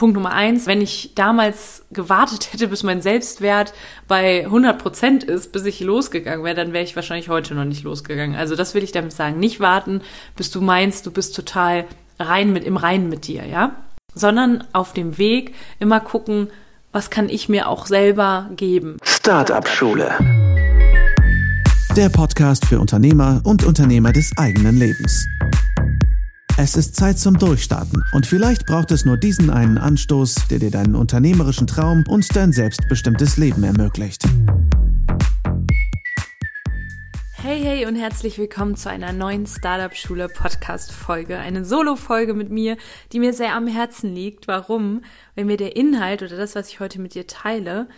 Punkt Nummer eins, wenn ich damals gewartet hätte, bis mein Selbstwert bei 100 Prozent ist, bis ich losgegangen wäre, dann wäre ich wahrscheinlich heute noch nicht losgegangen. Also das will ich damit sagen. Nicht warten, bis du meinst, du bist total rein mit, im Reinen mit dir, ja? Sondern auf dem Weg immer gucken, was kann ich mir auch selber geben. Startup Schule. Der Podcast für Unternehmer und Unternehmer des eigenen Lebens. Es ist Zeit zum Durchstarten und vielleicht braucht es nur diesen einen Anstoß, der dir deinen unternehmerischen Traum und dein selbstbestimmtes Leben ermöglicht. Hey, hey und herzlich willkommen zu einer neuen Startup Schule Podcast Folge. Eine Solo-Folge mit mir, die mir sehr am Herzen liegt. Warum? Weil mir der Inhalt oder das, was ich heute mit dir teile,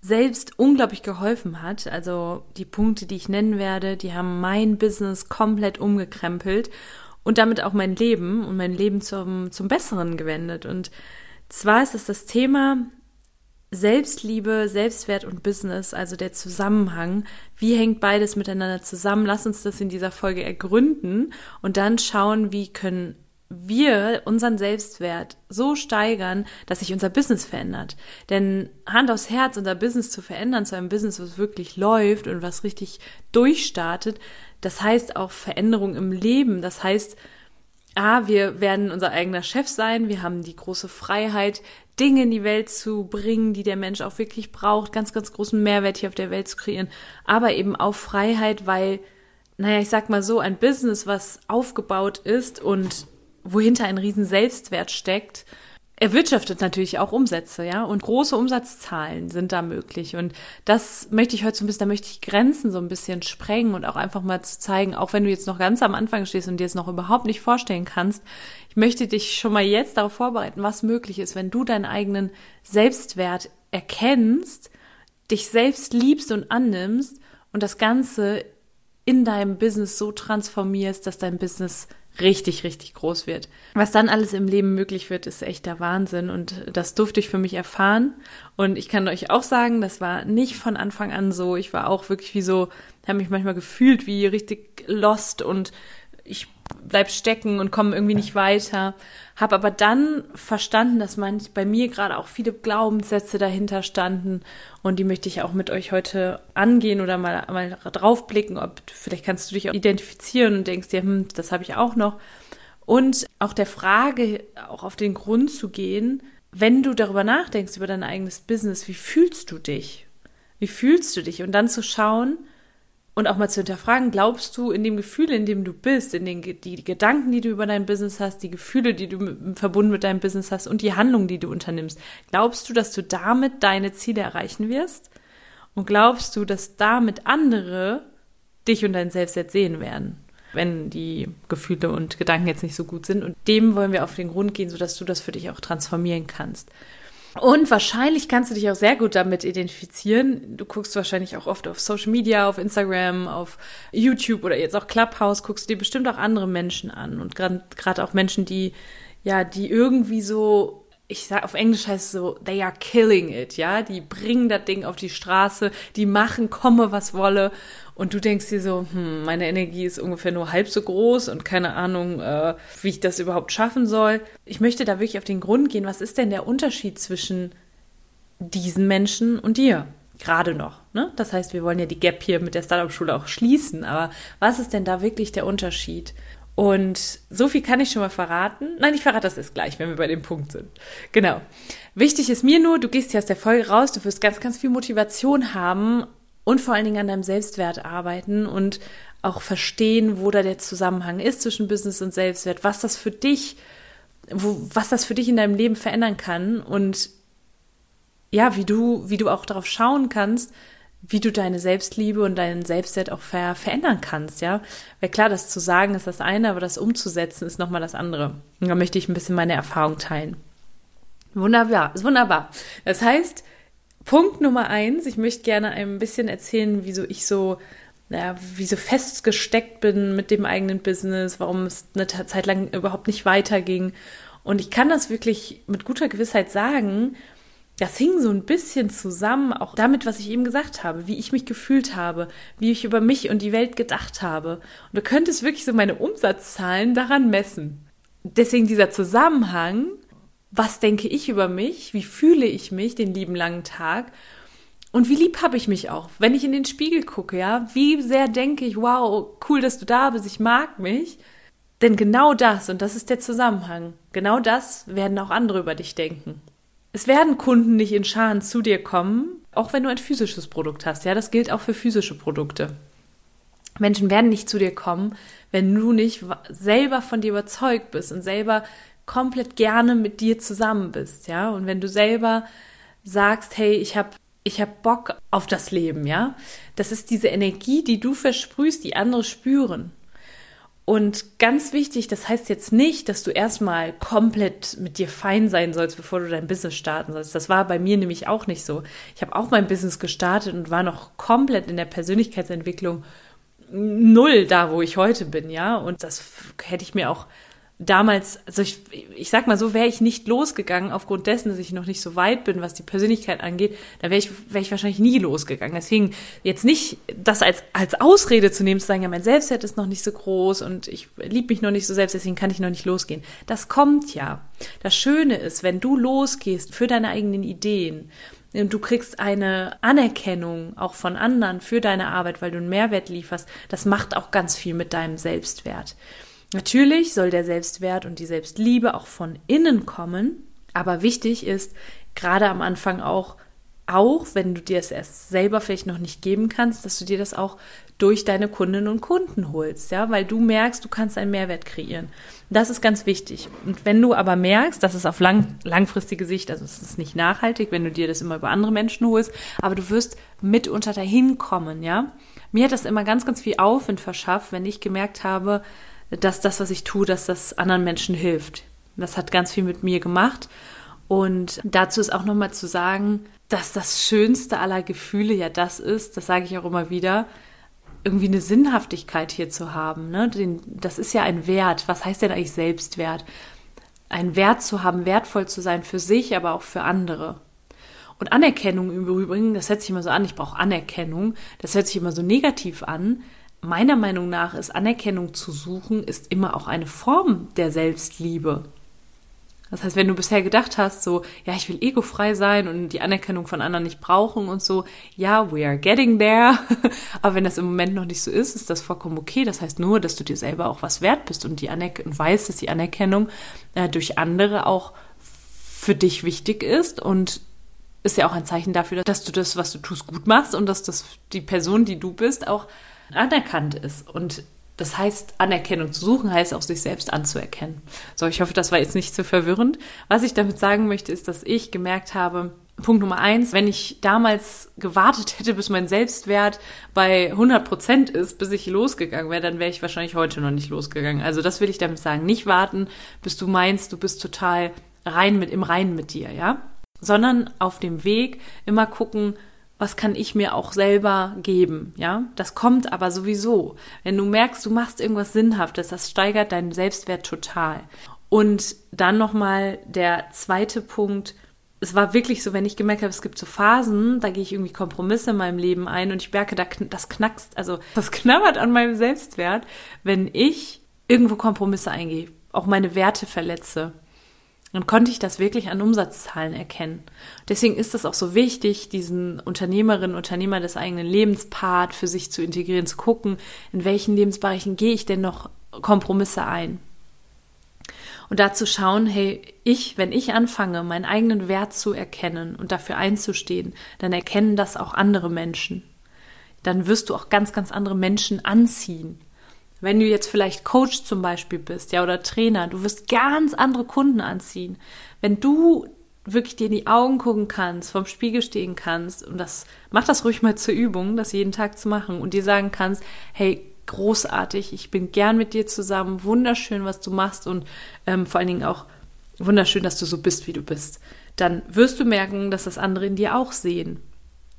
selbst unglaublich geholfen hat. Also die Punkte, die ich nennen werde, die haben mein Business komplett umgekrempelt und damit auch mein Leben und mein Leben zum, zum Besseren gewendet. Und zwar ist es das Thema Selbstliebe, Selbstwert und Business, also der Zusammenhang. Wie hängt beides miteinander zusammen? Lass uns das in dieser Folge ergründen und dann schauen, wie können wir unseren Selbstwert so steigern, dass sich unser Business verändert. Denn Hand aufs Herz, unser Business zu verändern zu einem Business, was wirklich läuft und was richtig durchstartet, das heißt auch Veränderung im Leben. Das heißt, A, wir werden unser eigener Chef sein. Wir haben die große Freiheit, Dinge in die Welt zu bringen, die der Mensch auch wirklich braucht, ganz, ganz großen Mehrwert hier auf der Welt zu kreieren. Aber eben auch Freiheit, weil, naja, ich sag mal so, ein Business, was aufgebaut ist und wohinter ein riesen Selbstwert steckt, erwirtschaftet natürlich auch Umsätze, ja, und große Umsatzzahlen sind da möglich. Und das möchte ich heute so ein bisschen, da möchte ich Grenzen so ein bisschen sprengen und auch einfach mal zu zeigen, auch wenn du jetzt noch ganz am Anfang stehst und dir es noch überhaupt nicht vorstellen kannst, ich möchte dich schon mal jetzt darauf vorbereiten, was möglich ist, wenn du deinen eigenen Selbstwert erkennst, dich selbst liebst und annimmst und das Ganze in deinem Business so transformierst, dass dein Business richtig, richtig groß wird. Was dann alles im Leben möglich wird, ist echt der Wahnsinn und das durfte ich für mich erfahren. Und ich kann euch auch sagen, das war nicht von Anfang an so. Ich war auch wirklich wie so, habe mich manchmal gefühlt wie richtig lost und ich bleib stecken und komme irgendwie nicht weiter. Habe aber dann verstanden, dass manch, bei mir gerade auch viele Glaubenssätze dahinter standen und die möchte ich auch mit euch heute angehen oder mal, mal draufblicken, ob vielleicht kannst du dich auch identifizieren und denkst dir, hm, das habe ich auch noch. Und auch der Frage auch auf den Grund zu gehen, wenn du darüber nachdenkst, über dein eigenes Business, wie fühlst du dich? Wie fühlst du dich? Und dann zu schauen, und auch mal zu hinterfragen, glaubst du in dem Gefühl, in dem du bist, in den die, die Gedanken, die du über dein Business hast, die Gefühle, die du mit, verbunden mit deinem Business hast und die Handlungen, die du unternimmst, glaubst du, dass du damit deine Ziele erreichen wirst? Und glaubst du, dass damit andere dich und dein Selbstwert sehen werden, wenn die Gefühle und Gedanken jetzt nicht so gut sind? Und dem wollen wir auf den Grund gehen, sodass du das für dich auch transformieren kannst. Und wahrscheinlich kannst du dich auch sehr gut damit identifizieren. Du guckst wahrscheinlich auch oft auf Social Media, auf Instagram, auf YouTube oder jetzt auch Clubhouse, guckst du dir bestimmt auch andere Menschen an. Und gerade auch Menschen, die, ja, die irgendwie so ich sag auf Englisch heißt es so, they are killing it, ja, die bringen das Ding auf die Straße, die machen, komme was wolle und du denkst dir so, hm, meine Energie ist ungefähr nur halb so groß und keine Ahnung, äh, wie ich das überhaupt schaffen soll. Ich möchte da wirklich auf den Grund gehen, was ist denn der Unterschied zwischen diesen Menschen und dir? Gerade noch, ne? Das heißt, wir wollen ja die Gap hier mit der Startup-Schule auch schließen, aber was ist denn da wirklich der Unterschied? Und so viel kann ich schon mal verraten. Nein, ich verrate das jetzt gleich, wenn wir bei dem Punkt sind. Genau. Wichtig ist mir nur, du gehst hier aus der Folge raus, du wirst ganz, ganz viel Motivation haben und vor allen Dingen an deinem Selbstwert arbeiten und auch verstehen, wo da der Zusammenhang ist zwischen Business und Selbstwert, was das für dich, wo, was das für dich in deinem Leben verändern kann und ja, wie du, wie du auch darauf schauen kannst, wie du deine Selbstliebe und deinen Selbstwert auch ver verändern kannst, ja. Weil klar, das zu sagen ist das eine, aber das umzusetzen ist nochmal das andere. Und da möchte ich ein bisschen meine Erfahrung teilen. Wunderbar, ist wunderbar. Das heißt, Punkt Nummer eins, ich möchte gerne ein bisschen erzählen, wieso ich so, ja, wie so festgesteckt bin mit dem eigenen Business, warum es eine Zeit lang überhaupt nicht weiterging. Und ich kann das wirklich mit guter Gewissheit sagen, das hing so ein bisschen zusammen, auch damit, was ich eben gesagt habe, wie ich mich gefühlt habe, wie ich über mich und die Welt gedacht habe. Und du könntest wirklich so meine Umsatzzahlen daran messen. Deswegen dieser Zusammenhang, was denke ich über mich, wie fühle ich mich den lieben langen Tag und wie lieb habe ich mich auch, wenn ich in den Spiegel gucke, ja, wie sehr denke ich, wow, cool, dass du da bist, ich mag mich. Denn genau das, und das ist der Zusammenhang, genau das werden auch andere über dich denken. Es werden Kunden nicht in Scharen zu dir kommen, auch wenn du ein physisches Produkt hast. Ja, das gilt auch für physische Produkte. Menschen werden nicht zu dir kommen, wenn du nicht selber von dir überzeugt bist und selber komplett gerne mit dir zusammen bist, ja? Und wenn du selber sagst, hey, ich habe ich habe Bock auf das Leben, ja? Das ist diese Energie, die du versprühst, die andere spüren. Und ganz wichtig, das heißt jetzt nicht, dass du erstmal komplett mit dir fein sein sollst, bevor du dein Business starten sollst. Das war bei mir nämlich auch nicht so. Ich habe auch mein Business gestartet und war noch komplett in der Persönlichkeitsentwicklung null da, wo ich heute bin, ja. Und das hätte ich mir auch damals, also ich, ich sag mal so, wäre ich nicht losgegangen, aufgrund dessen, dass ich noch nicht so weit bin, was die Persönlichkeit angeht, da wäre ich, wäre ich wahrscheinlich nie losgegangen. Deswegen jetzt nicht das als, als Ausrede zu nehmen, zu sagen, ja, mein Selbstwert ist noch nicht so groß und ich liebe mich noch nicht so selbst, deswegen kann ich noch nicht losgehen. Das kommt ja. Das Schöne ist, wenn du losgehst für deine eigenen Ideen, und du kriegst eine Anerkennung auch von anderen für deine Arbeit, weil du einen Mehrwert lieferst, das macht auch ganz viel mit deinem Selbstwert. Natürlich soll der Selbstwert und die Selbstliebe auch von innen kommen, aber wichtig ist gerade am Anfang auch, auch wenn du dir es erst selber vielleicht noch nicht geben kannst, dass du dir das auch durch deine Kundinnen und Kunden holst, ja, weil du merkst, du kannst einen Mehrwert kreieren. Das ist ganz wichtig. Und wenn du aber merkst, dass es auf lang, langfristige Sicht, also es ist nicht nachhaltig, wenn du dir das immer über andere Menschen holst, aber du wirst mitunter dahin kommen, ja. Mir hat das immer ganz, ganz viel Aufwind verschafft, wenn ich gemerkt habe, dass das, was ich tue, dass das anderen Menschen hilft. Das hat ganz viel mit mir gemacht. Und dazu ist auch nochmal zu sagen, dass das schönste aller Gefühle ja das ist, das sage ich auch immer wieder, irgendwie eine Sinnhaftigkeit hier zu haben. Ne? Den, das ist ja ein Wert. Was heißt denn eigentlich Selbstwert? Ein Wert zu haben, wertvoll zu sein für sich, aber auch für andere. Und Anerkennung im Übrigen, das hört sich immer so an, ich brauche Anerkennung, das hört sich immer so negativ an, meiner Meinung nach ist Anerkennung zu suchen, ist immer auch eine Form der Selbstliebe. Das heißt, wenn du bisher gedacht hast, so, ja, ich will egofrei sein und die Anerkennung von anderen nicht brauchen und so, ja, we are getting there. Aber wenn das im Moment noch nicht so ist, ist das vollkommen okay. Das heißt nur, dass du dir selber auch was wert bist und die und weißt, dass die Anerkennung äh, durch andere auch für dich wichtig ist und ist ja auch ein Zeichen dafür, dass du das, was du tust, gut machst und dass das die Person, die du bist, auch anerkannt ist. Und das heißt, Anerkennung zu suchen, heißt auch sich selbst anzuerkennen. So, ich hoffe, das war jetzt nicht zu verwirrend. Was ich damit sagen möchte, ist, dass ich gemerkt habe, Punkt Nummer eins, wenn ich damals gewartet hätte, bis mein Selbstwert bei 100 Prozent ist, bis ich losgegangen wäre, dann wäre ich wahrscheinlich heute noch nicht losgegangen. Also das will ich damit sagen. Nicht warten, bis du meinst, du bist total rein mit, im Reinen mit dir, ja? Sondern auf dem Weg immer gucken, was kann ich mir auch selber geben, ja? Das kommt aber sowieso. Wenn du merkst, du machst irgendwas Sinnhaftes, das steigert deinen Selbstwert total. Und dann nochmal der zweite Punkt. Es war wirklich so, wenn ich gemerkt habe, es gibt so Phasen, da gehe ich irgendwie Kompromisse in meinem Leben ein und ich merke, das knackst, also das knabbert an meinem Selbstwert, wenn ich irgendwo Kompromisse eingehe, auch meine Werte verletze dann konnte ich das wirklich an Umsatzzahlen erkennen. Deswegen ist es auch so wichtig, diesen Unternehmerinnen und Unternehmer des eigenen Lebenspart für sich zu integrieren, zu gucken, in welchen Lebensbereichen gehe ich denn noch Kompromisse ein. Und dazu schauen, hey, ich, wenn ich anfange, meinen eigenen Wert zu erkennen und dafür einzustehen, dann erkennen das auch andere Menschen. Dann wirst du auch ganz, ganz andere Menschen anziehen. Wenn du jetzt vielleicht Coach zum Beispiel bist, ja, oder Trainer, du wirst ganz andere Kunden anziehen. Wenn du wirklich dir in die Augen gucken kannst, vorm Spiegel stehen kannst und das, mach das ruhig mal zur Übung, das jeden Tag zu machen und dir sagen kannst, hey, großartig, ich bin gern mit dir zusammen, wunderschön, was du machst und ähm, vor allen Dingen auch wunderschön, dass du so bist, wie du bist. Dann wirst du merken, dass das andere in dir auch sehen.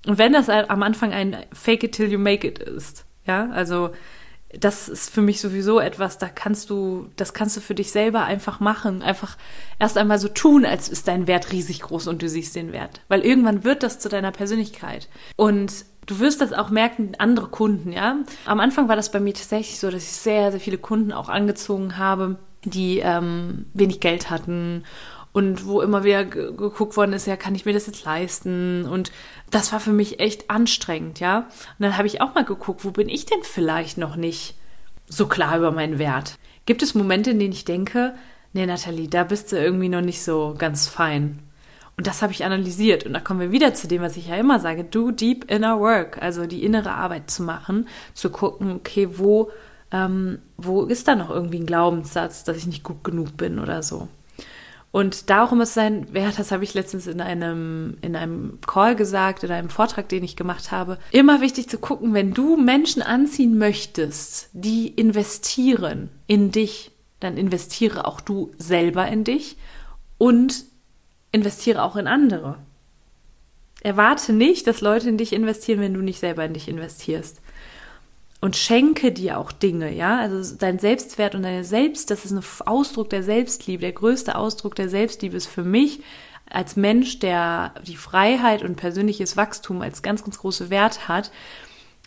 Und wenn das am Anfang ein Fake it till you make it ist, ja, also das ist für mich sowieso etwas, da kannst du, das kannst du für dich selber einfach machen. Einfach erst einmal so tun, als ist dein Wert riesig groß und du siehst den Wert. Weil irgendwann wird das zu deiner Persönlichkeit. Und du wirst das auch merken, andere Kunden, ja. Am Anfang war das bei mir tatsächlich so, dass ich sehr, sehr viele Kunden auch angezogen habe, die ähm, wenig Geld hatten und wo immer wieder geguckt worden ist, ja, kann ich mir das jetzt leisten? Und das war für mich echt anstrengend, ja. Und dann habe ich auch mal geguckt, wo bin ich denn vielleicht noch nicht so klar über meinen Wert? Gibt es Momente, in denen ich denke, nee, Nathalie, da bist du irgendwie noch nicht so ganz fein. Und das habe ich analysiert. Und da kommen wir wieder zu dem, was ich ja immer sage, do deep inner work, also die innere Arbeit zu machen, zu gucken, okay, wo, ähm, wo ist da noch irgendwie ein Glaubenssatz, dass ich nicht gut genug bin oder so. Und darum ist sein Wert, das habe ich letztens in einem, in einem Call gesagt, in einem Vortrag, den ich gemacht habe, immer wichtig zu gucken, wenn du Menschen anziehen möchtest, die investieren in dich, dann investiere auch du selber in dich und investiere auch in andere. Erwarte nicht, dass Leute in dich investieren, wenn du nicht selber in dich investierst. Und schenke dir auch Dinge, ja. Also dein Selbstwert und deine Selbst, das ist ein Ausdruck der Selbstliebe. Der größte Ausdruck der Selbstliebe ist für mich als Mensch, der die Freiheit und persönliches Wachstum als ganz, ganz große Wert hat,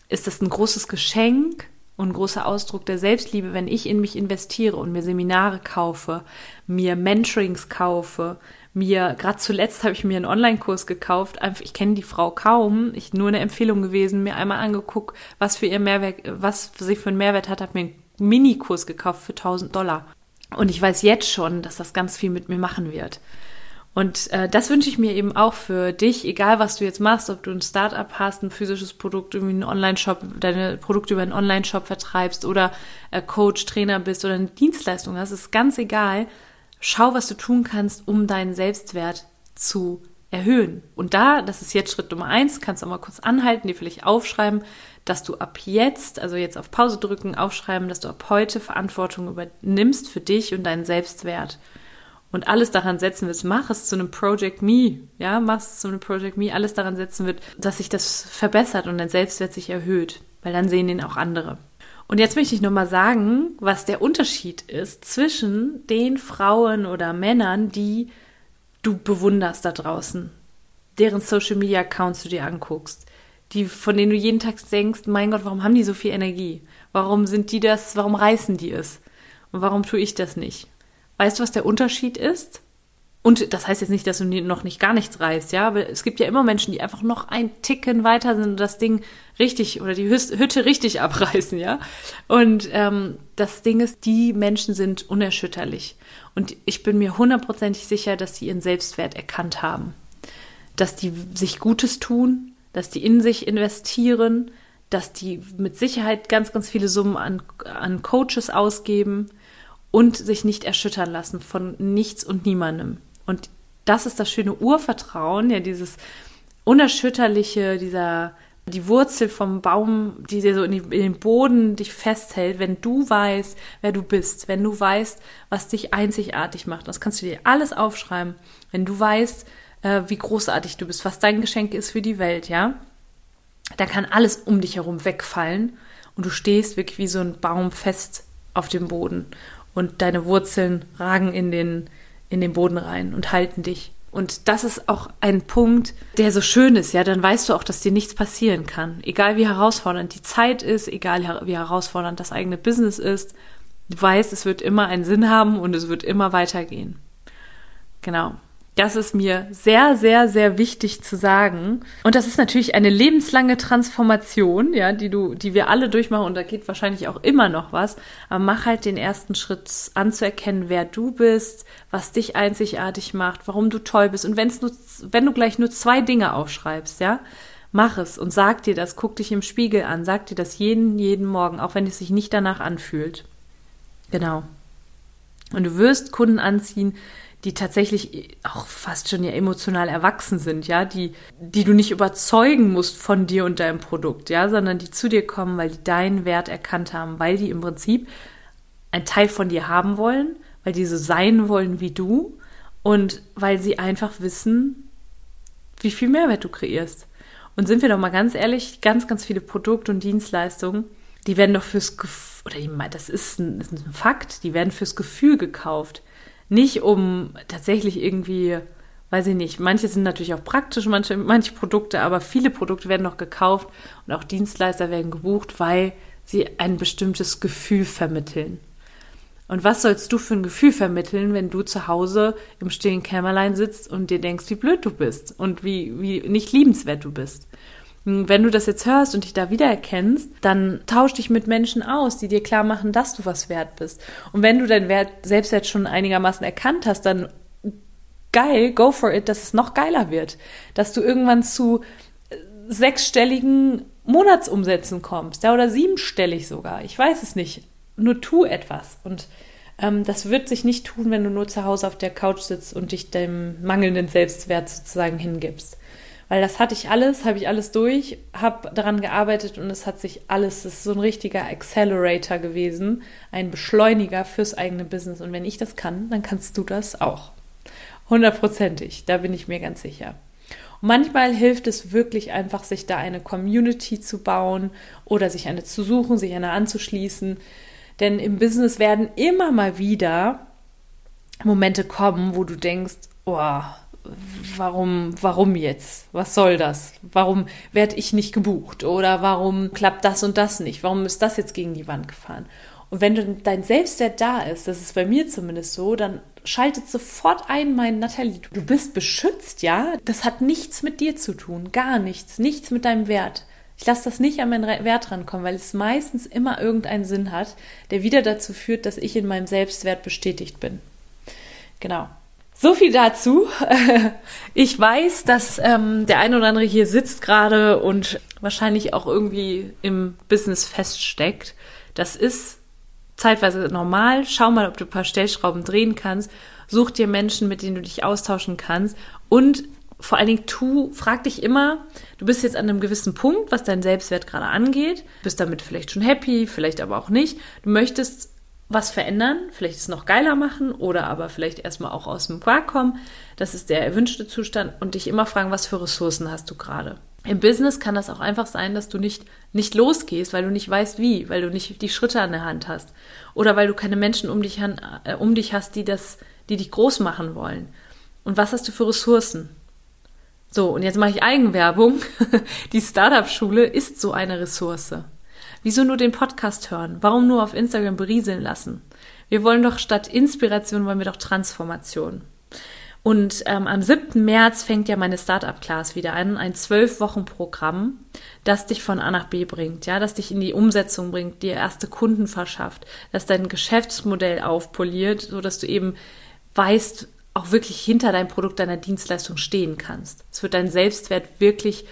ist das ein großes Geschenk und ein großer Ausdruck der Selbstliebe, wenn ich in mich investiere und mir Seminare kaufe, mir Mentorings kaufe, mir, gerade zuletzt habe ich mir einen Online-Kurs gekauft. Einfach, ich kenne die Frau kaum. Ich nur eine Empfehlung gewesen, mir einmal angeguckt, was für ihr Mehrwert, was sie für einen Mehrwert hat, habe mir einen Minikurs gekauft für 1000 Dollar. Und ich weiß jetzt schon, dass das ganz viel mit mir machen wird. Und äh, das wünsche ich mir eben auch für dich, egal was du jetzt machst, ob du ein Startup hast, ein physisches Produkt, irgendwie einen Online-Shop, deine Produkte über einen Online-Shop vertreibst oder äh, Coach, Trainer bist oder eine Dienstleistung hast, ist ganz egal schau, was du tun kannst, um deinen Selbstwert zu erhöhen. Und da, das ist jetzt Schritt Nummer eins, kannst du auch mal kurz anhalten, dir vielleicht aufschreiben, dass du ab jetzt, also jetzt auf Pause drücken, aufschreiben, dass du ab heute Verantwortung übernimmst für dich und deinen Selbstwert. Und alles daran setzen wird, mach es zu einem Project Me, ja, mach es zu einem Project Me, alles daran setzen wird, dass sich das verbessert und dein Selbstwert sich erhöht, weil dann sehen ihn auch andere. Und jetzt möchte ich nochmal sagen, was der Unterschied ist zwischen den Frauen oder Männern, die du bewunderst da draußen, deren Social Media Accounts du dir anguckst, die, von denen du jeden Tag denkst, mein Gott, warum haben die so viel Energie? Warum sind die das, warum reißen die es? Und warum tue ich das nicht? Weißt du, was der Unterschied ist? Und das heißt jetzt nicht, dass du noch nicht gar nichts reißt, ja, aber es gibt ja immer Menschen, die einfach noch ein Ticken weiter sind und das Ding richtig oder die Hütte richtig abreißen, ja. Und ähm, das Ding ist, die Menschen sind unerschütterlich. Und ich bin mir hundertprozentig sicher, dass sie ihren Selbstwert erkannt haben. Dass die sich Gutes tun, dass die in sich investieren, dass die mit Sicherheit ganz, ganz viele Summen an, an Coaches ausgeben und sich nicht erschüttern lassen von nichts und niemandem. Und das ist das schöne Urvertrauen, ja, dieses unerschütterliche, dieser die Wurzel vom Baum, die dir so in, die, in, den Boden dich festhält, wenn du weißt, wer du bist, wenn du weißt, was dich einzigartig macht. Das kannst du dir alles aufschreiben, wenn du weißt, äh, wie großartig du bist, was dein Geschenk ist für die Welt, ja. Da kann alles um dich herum wegfallen und du stehst wirklich wie so ein Baum fest auf dem Boden und deine Wurzeln ragen in den in den Boden rein und halten dich. Und das ist auch ein Punkt, der so schön ist, ja, dann weißt du auch, dass dir nichts passieren kann. Egal wie herausfordernd die Zeit ist, egal wie herausfordernd das eigene Business ist, du weißt, es wird immer einen Sinn haben und es wird immer weitergehen. Genau. Das ist mir sehr, sehr, sehr wichtig zu sagen. Und das ist natürlich eine lebenslange Transformation, ja, die du, die wir alle durchmachen und da geht wahrscheinlich auch immer noch was. Aber mach halt den ersten Schritt anzuerkennen, wer du bist, was dich einzigartig macht, warum du toll bist. Und wenn's nur, wenn du gleich nur zwei Dinge aufschreibst, ja, mach es und sag dir das, guck dich im Spiegel an, sag dir das jeden, jeden Morgen, auch wenn es sich nicht danach anfühlt. Genau. Und du wirst Kunden anziehen, die tatsächlich auch fast schon ja emotional erwachsen sind, ja, die, die du nicht überzeugen musst von dir und deinem Produkt, ja, sondern die zu dir kommen, weil die deinen Wert erkannt haben, weil die im Prinzip einen Teil von dir haben wollen, weil die so sein wollen wie du und weil sie einfach wissen, wie viel Mehrwert du kreierst. Und sind wir doch mal ganz ehrlich, ganz, ganz viele Produkte und Dienstleistungen, die werden doch fürs Gefühl, oder das ist ein, das ist ein Fakt, die werden fürs Gefühl gekauft nicht um tatsächlich irgendwie, weiß ich nicht, manche sind natürlich auch praktisch, manche, manche Produkte, aber viele Produkte werden noch gekauft und auch Dienstleister werden gebucht, weil sie ein bestimmtes Gefühl vermitteln. Und was sollst du für ein Gefühl vermitteln, wenn du zu Hause im stillen Kämmerlein sitzt und dir denkst, wie blöd du bist und wie, wie nicht liebenswert du bist? Wenn du das jetzt hörst und dich da wiedererkennst, dann tausch dich mit Menschen aus, die dir klar machen, dass du was wert bist. Und wenn du deinen Wert, Selbstwert schon einigermaßen erkannt hast, dann geil, go for it, dass es noch geiler wird. Dass du irgendwann zu äh, sechsstelligen Monatsumsätzen kommst, ja, oder siebenstellig sogar. Ich weiß es nicht. Nur tu etwas. Und ähm, das wird sich nicht tun, wenn du nur zu Hause auf der Couch sitzt und dich dem mangelnden Selbstwert sozusagen hingibst weil das hatte ich alles, habe ich alles durch, habe daran gearbeitet und es hat sich alles, es ist so ein richtiger Accelerator gewesen, ein Beschleuniger fürs eigene Business. Und wenn ich das kann, dann kannst du das auch. Hundertprozentig, da bin ich mir ganz sicher. Und manchmal hilft es wirklich einfach, sich da eine Community zu bauen oder sich eine zu suchen, sich eine anzuschließen. Denn im Business werden immer mal wieder Momente kommen, wo du denkst, oh, warum, warum jetzt? Was soll das? Warum werde ich nicht gebucht? Oder warum klappt das und das nicht? Warum ist das jetzt gegen die Wand gefahren? Und wenn dein Selbstwert da ist, das ist bei mir zumindest so, dann schaltet sofort ein, mein Nathalie, du bist beschützt, ja? Das hat nichts mit dir zu tun, gar nichts, nichts mit deinem Wert. Ich lasse das nicht an meinen Wert rankommen, weil es meistens immer irgendeinen Sinn hat, der wieder dazu führt, dass ich in meinem Selbstwert bestätigt bin. Genau. So viel dazu. Ich weiß, dass ähm, der ein oder andere hier sitzt gerade und wahrscheinlich auch irgendwie im Business feststeckt. Das ist zeitweise normal. Schau mal, ob du ein paar Stellschrauben drehen kannst. Such dir Menschen, mit denen du dich austauschen kannst. Und vor allen Dingen tu, frag dich immer, du bist jetzt an einem gewissen Punkt, was dein Selbstwert gerade angeht, bist damit vielleicht schon happy, vielleicht aber auch nicht. Du möchtest was verändern, vielleicht es noch geiler machen oder aber vielleicht erstmal auch aus dem Quark kommen. Das ist der erwünschte Zustand und dich immer fragen, was für Ressourcen hast du gerade. Im Business kann das auch einfach sein, dass du nicht, nicht losgehst, weil du nicht weißt wie, weil du nicht die Schritte an der Hand hast. Oder weil du keine Menschen um dich, äh, um dich hast, die das, die dich groß machen wollen. Und was hast du für Ressourcen? So, und jetzt mache ich Eigenwerbung. Die Startup-Schule ist so eine Ressource. Wieso nur den Podcast hören? Warum nur auf Instagram berieseln lassen? Wir wollen doch statt Inspiration, wollen wir doch Transformation. Und ähm, am 7. März fängt ja meine Startup-Class wieder an, ein zwölf Wochen Programm, das dich von A nach B bringt, ja, das dich in die Umsetzung bringt, dir erste Kunden verschafft, das dein Geschäftsmodell aufpoliert, so dass du eben weißt, auch wirklich hinter deinem Produkt, deiner Dienstleistung stehen kannst. Es wird dein Selbstwert wirklich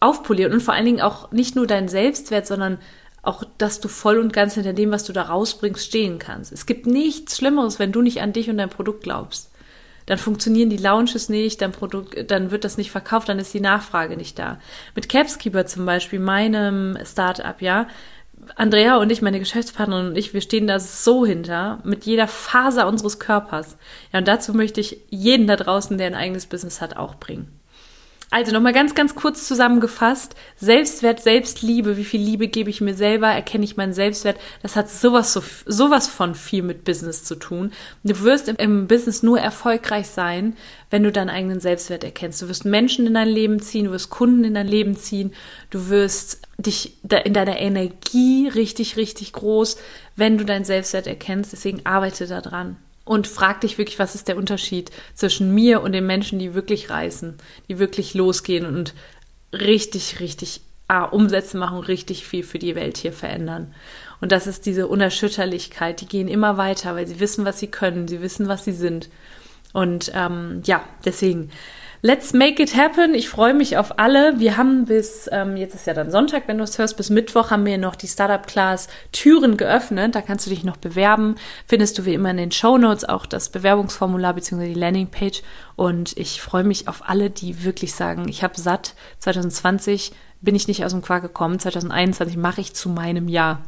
aufpolieren und vor allen Dingen auch nicht nur deinen Selbstwert, sondern auch, dass du voll und ganz hinter dem, was du da rausbringst, stehen kannst. Es gibt nichts Schlimmeres, wenn du nicht an dich und dein Produkt glaubst. Dann funktionieren die Launches nicht, dein Produkt, dann wird das nicht verkauft, dann ist die Nachfrage nicht da. Mit Capskeeper zum Beispiel, meinem Startup, ja, Andrea und ich, meine Geschäftspartnerin und ich, wir stehen da so hinter, mit jeder Faser unseres Körpers. Ja, und dazu möchte ich jeden da draußen, der ein eigenes Business hat, auch bringen. Also nochmal ganz, ganz kurz zusammengefasst. Selbstwert, Selbstliebe, wie viel Liebe gebe ich mir selber, erkenne ich meinen Selbstwert, das hat sowas, so, sowas von viel mit Business zu tun. Du wirst im, im Business nur erfolgreich sein, wenn du deinen eigenen Selbstwert erkennst. Du wirst Menschen in dein Leben ziehen, du wirst Kunden in dein Leben ziehen, du wirst dich in deiner Energie richtig, richtig groß, wenn du deinen Selbstwert erkennst. Deswegen arbeite da dran und frag dich wirklich, was ist der Unterschied zwischen mir und den Menschen, die wirklich reisen, die wirklich losgehen und richtig, richtig ah, Umsätze machen, richtig viel für die Welt hier verändern. Und das ist diese Unerschütterlichkeit. Die gehen immer weiter, weil sie wissen, was sie können, sie wissen, was sie sind. Und ähm, ja, deswegen Let's make it happen. Ich freue mich auf alle. Wir haben bis, ähm, jetzt ist ja dann Sonntag, wenn du es hörst, bis Mittwoch haben wir noch die Startup Class Türen geöffnet. Da kannst du dich noch bewerben. Findest du wie immer in den Show Notes auch das Bewerbungsformular bzw. die Landingpage. Und ich freue mich auf alle, die wirklich sagen, ich habe satt. 2020 bin ich nicht aus dem Quark gekommen. 2021 mache ich zu meinem Jahr.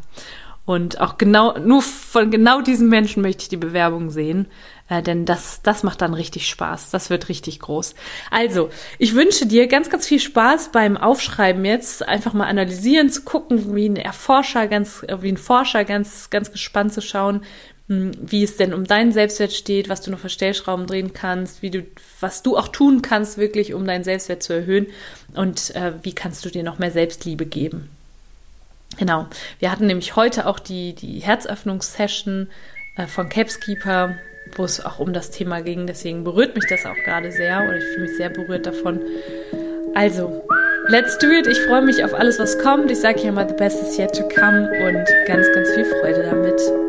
Und auch genau, nur von genau diesen Menschen möchte ich die Bewerbung sehen, äh, denn das, das macht dann richtig Spaß. Das wird richtig groß. Also, ich wünsche dir ganz, ganz viel Spaß beim Aufschreiben jetzt, einfach mal analysieren, zu gucken, wie ein Erforscher, ganz, wie ein Forscher ganz, ganz gespannt zu schauen, hm, wie es denn um deinen Selbstwert steht, was du noch für Stellschrauben drehen kannst, wie du, was du auch tun kannst, wirklich, um deinen Selbstwert zu erhöhen und äh, wie kannst du dir noch mehr Selbstliebe geben. Genau. Wir hatten nämlich heute auch die, die Herzöffnungssession äh, von Capskeeper, wo es auch um das Thema ging. Deswegen berührt mich das auch gerade sehr oder ich fühle mich sehr berührt davon. Also, let's do it. Ich freue mich auf alles, was kommt. Ich sage hier mal, the best is yet to come und ganz, ganz viel Freude damit.